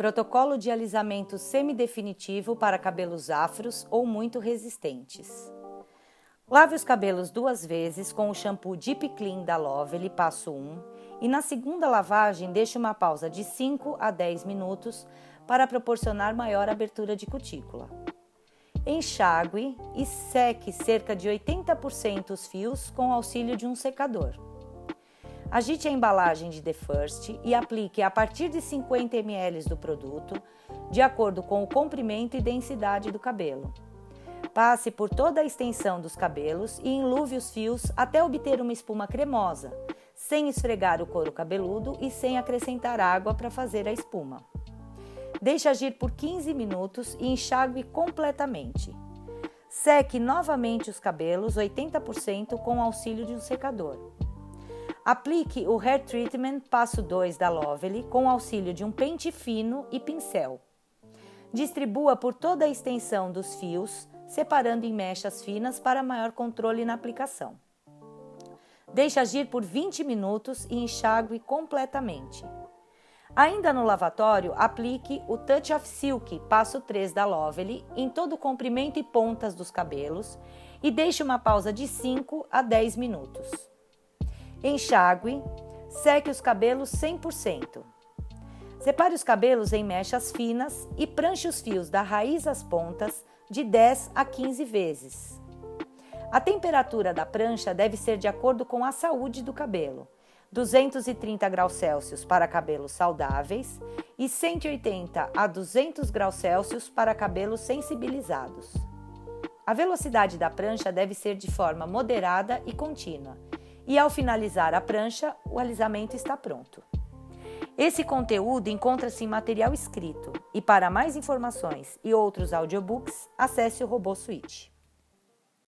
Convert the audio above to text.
Protocolo de alisamento semidefinitivo para cabelos afros ou muito resistentes. Lave os cabelos duas vezes com o shampoo Deep Clean da Lovely, passo 1, e na segunda lavagem deixe uma pausa de 5 a 10 minutos para proporcionar maior abertura de cutícula. Enxague e seque cerca de 80% os fios com auxílio de um secador. Agite a embalagem de The First e aplique a partir de 50 ml do produto, de acordo com o comprimento e densidade do cabelo. Passe por toda a extensão dos cabelos e enluve os fios até obter uma espuma cremosa, sem esfregar o couro cabeludo e sem acrescentar água para fazer a espuma. Deixe agir por 15 minutos e enxague completamente. Seque novamente os cabelos 80% com o auxílio de um secador. Aplique o Hair Treatment passo 2 da Lovely com auxílio de um pente fino e pincel. Distribua por toda a extensão dos fios, separando em mechas finas para maior controle na aplicação. Deixe agir por 20 minutos e enxague completamente. Ainda no lavatório, aplique o Touch of Silk, passo 3 da Lovely, em todo o comprimento e pontas dos cabelos e deixe uma pausa de 5 a 10 minutos. Enxague, seque os cabelos 100%. Separe os cabelos em mechas finas e pranche os fios da raiz às pontas de 10 a 15 vezes. A temperatura da prancha deve ser de acordo com a saúde do cabelo. 230 graus Celsius para cabelos saudáveis e 180 a 200 graus Celsius para cabelos sensibilizados. A velocidade da prancha deve ser de forma moderada e contínua e ao finalizar a prancha, o alisamento está pronto. Esse conteúdo encontra-se em material escrito e para mais informações e outros audiobooks, acesse o Robô Suite.